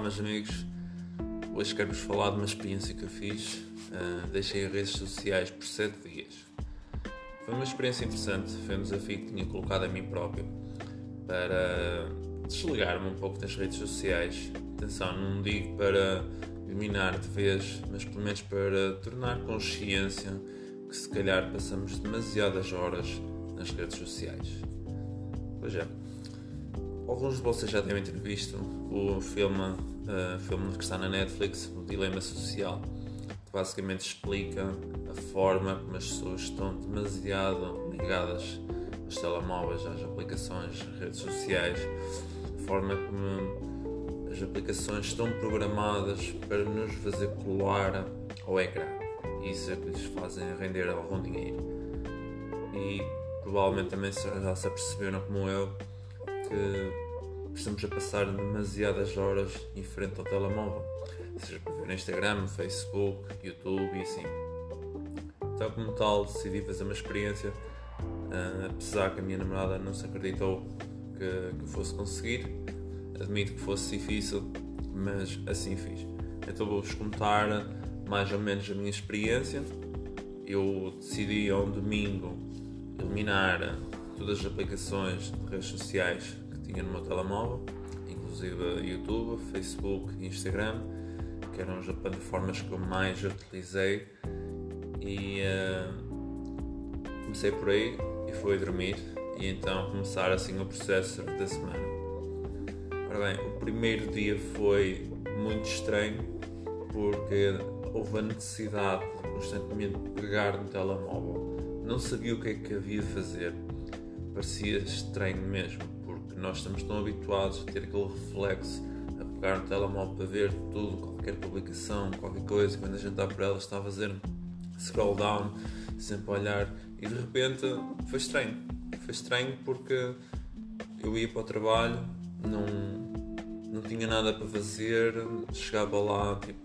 meus amigos. Hoje quero-vos falar de uma experiência que eu fiz. Uh, deixei as redes sociais por 7 dias. Foi uma experiência interessante, foi um desafio que tinha colocado a mim próprio para desligar-me um pouco das redes sociais. Atenção, não digo para eliminar de vez, mas pelo menos para tornar consciência que se calhar passamos demasiadas horas nas redes sociais. Pois é. Alguns de vocês já devem ter visto o filme, uh, filme que está na Netflix, O Dilema Social, que basicamente explica a forma como as pessoas estão demasiado ligadas aos telemóveis, às aplicações, às redes sociais, a forma como as aplicações estão programadas para nos fazer colar ao ecrã. Isso é que lhes fazem render algum dinheiro. E provavelmente também já se aperceberam como eu que estamos a passar demasiadas horas em frente ao telemóvel, seja para ver Instagram, Facebook, YouTube e assim. Então, como tal, decidi fazer uma experiência, uh, apesar que a minha namorada não se acreditou que, que fosse conseguir. Admito que fosse difícil, mas assim fiz. Então, vou-vos contar mais ou menos a minha experiência. Eu decidi um domingo eliminar todas as aplicações de redes sociais tinha no meu telemóvel, inclusive YouTube, Facebook Instagram, que eram as plataformas que eu mais utilizei. E uh, comecei por aí e fui dormir, e então começar assim o processo da semana. Ora bem, o primeiro dia foi muito estranho porque houve a necessidade de constantemente pegar no telemóvel. Não sabia o que é que havia de fazer parecia estranho mesmo, nós estamos tão habituados a ter aquele reflexo, a pegar no telemóvel para ver tudo, qualquer publicação, qualquer coisa, quando a gente está por ela está a fazer scroll down, sempre a olhar, e de repente foi estranho. Foi estranho porque eu ia para o trabalho, não, não tinha nada para fazer, chegava lá, tipo,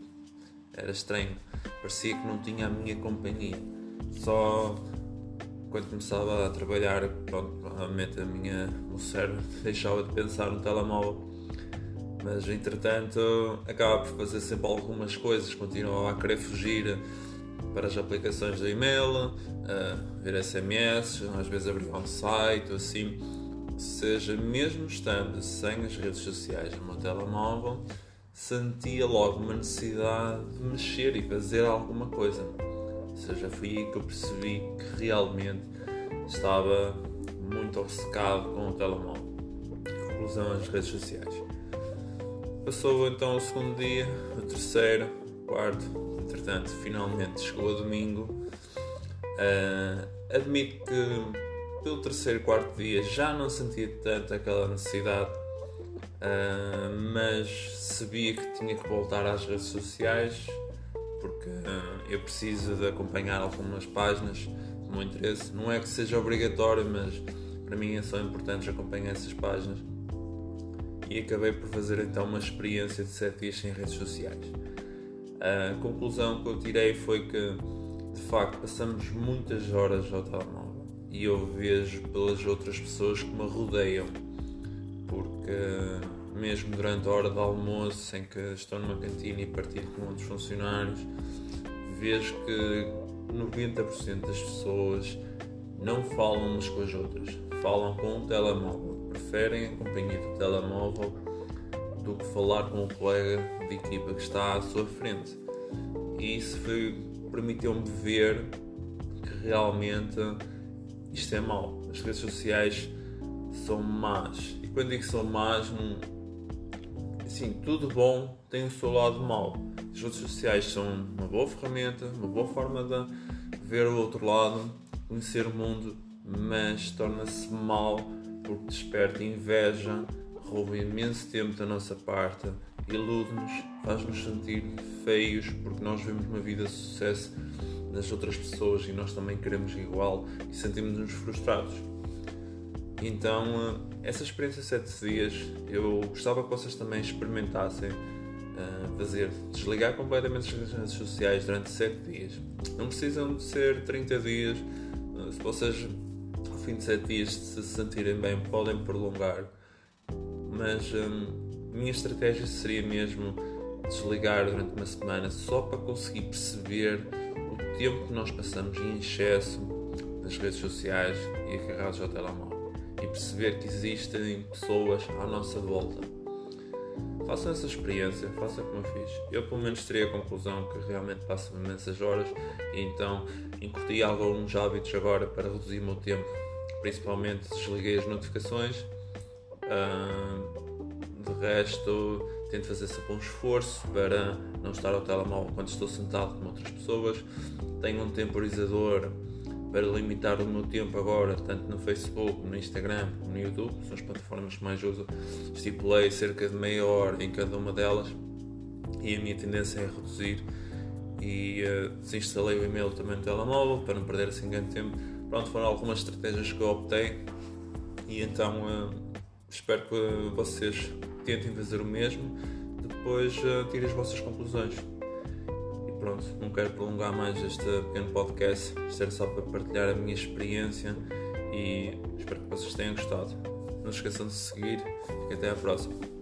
era estranho, parecia que não tinha a minha companhia. Só quando começava a trabalhar, pronto, provavelmente a minha, o meu cérebro deixava de pensar no telemóvel. Mas entretanto acaba por fazer sempre algumas coisas, continuava a querer fugir para as aplicações do e-mail, ver SMS, às vezes abrir um site, assim. Seja, mesmo estando sem as redes sociais no meu telemóvel, sentia logo uma necessidade de mexer e fazer alguma coisa. Seja, foi aí que eu percebi que realmente estava muito obcecado com o telemóvel. Conclusão, as redes sociais. Passou então o segundo dia, o terceiro, o quarto, entretanto, finalmente chegou a domingo. Uh, admito que pelo terceiro, quarto dia já não sentia tanto aquela necessidade, uh, mas sabia que tinha que voltar às redes sociais porque uh, eu preciso de acompanhar algumas páginas do meu interesse. Não é que seja obrigatório, mas para mim são importantes acompanhar essas páginas. E acabei por fazer então uma experiência de 7 dias sem redes sociais. A conclusão que eu tirei foi que de facto passamos muitas horas ao telemóvel e eu vejo pelas outras pessoas que me rodeiam, porque mesmo durante a hora de almoço, em que estou numa cantina e partilho com outros funcionários, vejo que 90% das pessoas não falam umas com as outras, falam com o telemóvel, preferem a companhia do telemóvel do que falar com o colega de equipa que está à sua frente. E isso permitiu-me ver que realmente isto é mau. As redes sociais são más. E quando digo são más, não, Sim, tudo bom tem o seu lado mau. As redes sociais são uma boa ferramenta, uma boa forma de ver o outro lado, conhecer o mundo, mas torna-se mal porque desperta inveja, rouba imenso tempo da nossa parte, ilude-nos, faz-nos sentir feios porque nós vemos uma vida de sucesso nas outras pessoas e nós também queremos igual e sentimos-nos frustrados. Então, eh, essa experiência de 7 dias, eu gostava que vocês também experimentassem uh, fazer, desligar completamente as redes sociais durante 7 dias. Não precisam de ser 30 dias, uh, se vocês ao fim de 7 dias se sentirem bem, podem prolongar, mas A minha estratégia seria mesmo desligar durante uma semana só para conseguir perceber o tempo que nós passamos em excesso nas redes sociais e agarrados ao telemóvel e perceber que existem pessoas à nossa volta. Façam essa experiência, façam como eu fiz. Eu pelo menos teria a conclusão que realmente passo imensas horas e então incuti alguns hábitos agora para reduzir o meu tempo. Principalmente desliguei as notificações. Uh, de resto, tento fazer sempre um esforço para não estar ao telemóvel quando estou sentado com outras pessoas. Tenho um temporizador para limitar o meu tempo agora, tanto no Facebook, no Instagram, como no YouTube, são as plataformas que mais uso. Estipulei cerca de meia hora em cada uma delas e a minha tendência é reduzir. E uh, desinstalei o e-mail também no telemóvel para não perder assim grande tempo. Pronto, foram algumas estratégias que eu optei e então uh, espero que vocês tentem fazer o mesmo. Depois uh, tirem as vossas conclusões pronto, não quero prolongar mais este pequeno podcast. Isto era só para partilhar a minha experiência e espero que vocês tenham gostado. Não se esqueçam de seguir e até à próxima.